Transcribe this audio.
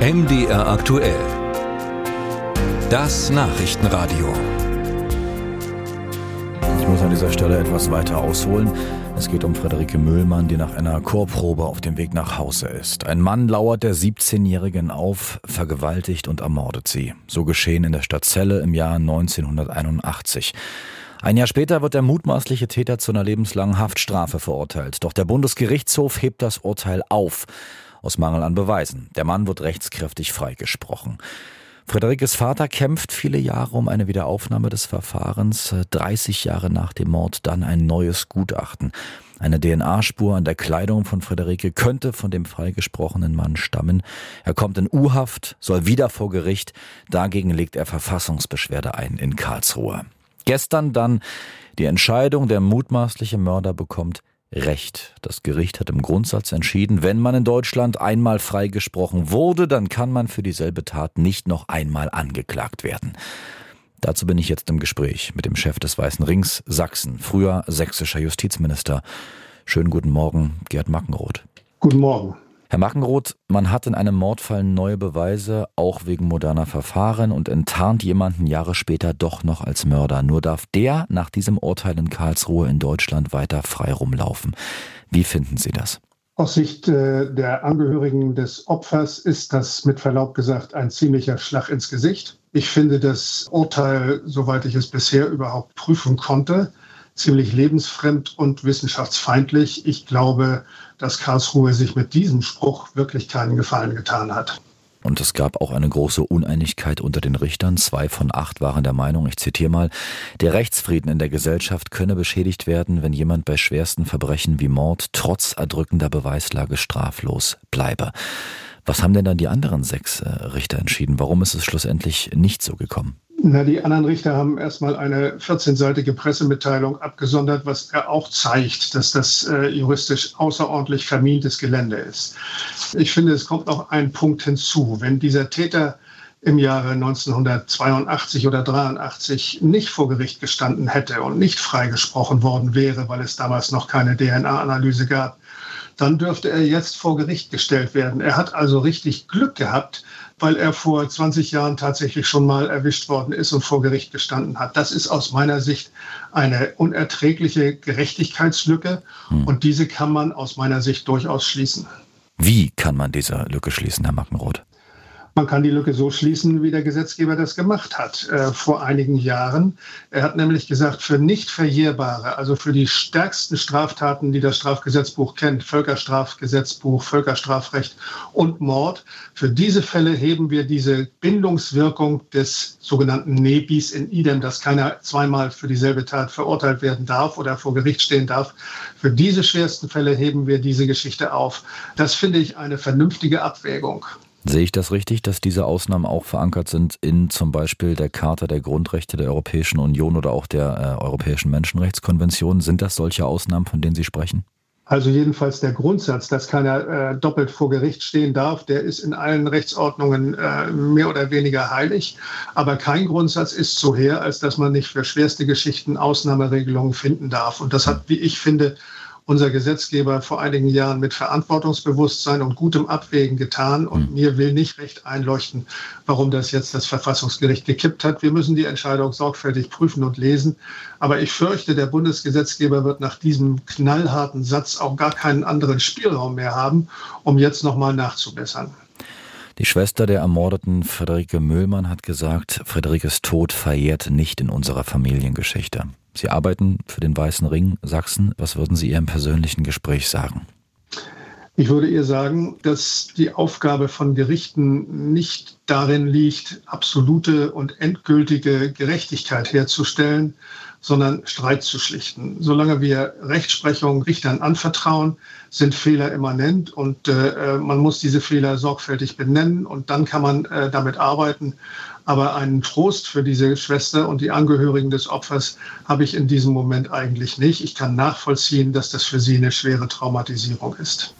MDR aktuell. Das Nachrichtenradio. Ich muss an dieser Stelle etwas weiter ausholen. Es geht um Friederike Müllmann, die nach einer Chorprobe auf dem Weg nach Hause ist. Ein Mann lauert der 17-Jährigen auf, vergewaltigt und ermordet sie. So geschehen in der Stadt Celle im Jahr 1981. Ein Jahr später wird der mutmaßliche Täter zu einer lebenslangen Haftstrafe verurteilt. Doch der Bundesgerichtshof hebt das Urteil auf. Aus Mangel an Beweisen. Der Mann wird rechtskräftig freigesprochen. Friederikes Vater kämpft viele Jahre um eine Wiederaufnahme des Verfahrens. 30 Jahre nach dem Mord dann ein neues Gutachten. Eine DNA-Spur an der Kleidung von Friederike könnte von dem freigesprochenen Mann stammen. Er kommt in U-Haft, soll wieder vor Gericht. Dagegen legt er Verfassungsbeschwerde ein in Karlsruhe. Gestern dann die Entscheidung, der mutmaßliche Mörder bekommt Recht. Das Gericht hat im Grundsatz entschieden, wenn man in Deutschland einmal freigesprochen wurde, dann kann man für dieselbe Tat nicht noch einmal angeklagt werden. Dazu bin ich jetzt im Gespräch mit dem Chef des Weißen Rings Sachsen, früher sächsischer Justizminister. Schönen guten Morgen, Gerd Mackenroth. Guten Morgen. Herr Mackenroth, man hat in einem Mordfall neue Beweise, auch wegen moderner Verfahren, und enttarnt jemanden Jahre später doch noch als Mörder. Nur darf der nach diesem Urteil in Karlsruhe in Deutschland weiter frei rumlaufen. Wie finden Sie das? Aus Sicht äh, der Angehörigen des Opfers ist das mit Verlaub gesagt ein ziemlicher Schlag ins Gesicht. Ich finde das Urteil, soweit ich es bisher überhaupt prüfen konnte, ziemlich lebensfremd und wissenschaftsfeindlich. Ich glaube, dass Karlsruhe sich mit diesem Spruch wirklich keinen Gefallen getan hat. Und es gab auch eine große Uneinigkeit unter den Richtern. Zwei von acht waren der Meinung, ich zitiere mal, der Rechtsfrieden in der Gesellschaft könne beschädigt werden, wenn jemand bei schwersten Verbrechen wie Mord trotz erdrückender Beweislage straflos bleibe. Was haben denn dann die anderen sechs äh, Richter entschieden? Warum ist es schlussendlich nicht so gekommen? Na, die anderen Richter haben erstmal eine 14-seitige Pressemitteilung abgesondert, was er auch zeigt, dass das äh, juristisch außerordentlich vermintes Gelände ist. Ich finde, es kommt noch ein Punkt hinzu. Wenn dieser Täter im Jahre 1982 oder 83 nicht vor Gericht gestanden hätte und nicht freigesprochen worden wäre, weil es damals noch keine DNA-Analyse gab, dann dürfte er jetzt vor Gericht gestellt werden. Er hat also richtig Glück gehabt, weil er vor 20 Jahren tatsächlich schon mal erwischt worden ist und vor Gericht gestanden hat. Das ist aus meiner Sicht eine unerträgliche Gerechtigkeitslücke hm. und diese kann man aus meiner Sicht durchaus schließen. Wie kann man diese Lücke schließen, Herr Mackenroth? Man kann die Lücke so schließen, wie der Gesetzgeber das gemacht hat äh, vor einigen Jahren. Er hat nämlich gesagt, für nicht verjährbare, also für die stärksten Straftaten, die das Strafgesetzbuch kennt, Völkerstrafgesetzbuch, Völkerstrafrecht und Mord, für diese Fälle heben wir diese Bindungswirkung des sogenannten Nebis in idem, dass keiner zweimal für dieselbe Tat verurteilt werden darf oder vor Gericht stehen darf. Für diese schwersten Fälle heben wir diese Geschichte auf. Das finde ich eine vernünftige Abwägung. Sehe ich das richtig, dass diese Ausnahmen auch verankert sind in zum Beispiel der Charta der Grundrechte der Europäischen Union oder auch der äh, Europäischen Menschenrechtskonvention? Sind das solche Ausnahmen, von denen Sie sprechen? Also jedenfalls der Grundsatz, dass keiner äh, doppelt vor Gericht stehen darf, der ist in allen Rechtsordnungen äh, mehr oder weniger heilig. Aber kein Grundsatz ist so her, als dass man nicht für schwerste Geschichten Ausnahmeregelungen finden darf. Und das hat, wie ich finde, unser Gesetzgeber vor einigen Jahren mit Verantwortungsbewusstsein und gutem Abwägen getan. Und mhm. mir will nicht recht einleuchten, warum das jetzt das Verfassungsgericht gekippt hat. Wir müssen die Entscheidung sorgfältig prüfen und lesen. Aber ich fürchte, der Bundesgesetzgeber wird nach diesem knallharten Satz auch gar keinen anderen Spielraum mehr haben, um jetzt nochmal nachzubessern. Die Schwester der ermordeten Friederike Müllmann hat gesagt, Friederikes Tod verjährt nicht in unserer Familiengeschichte. Sie arbeiten für den Weißen Ring Sachsen. Was würden Sie Ihrem persönlichen Gespräch sagen? Ich würde ihr sagen, dass die Aufgabe von Gerichten nicht darin liegt, absolute und endgültige Gerechtigkeit herzustellen, sondern Streit zu schlichten. Solange wir Rechtsprechung Richtern anvertrauen, sind Fehler immanent und äh, man muss diese Fehler sorgfältig benennen und dann kann man äh, damit arbeiten. Aber einen Trost für diese Schwester und die Angehörigen des Opfers habe ich in diesem Moment eigentlich nicht. Ich kann nachvollziehen, dass das für sie eine schwere Traumatisierung ist.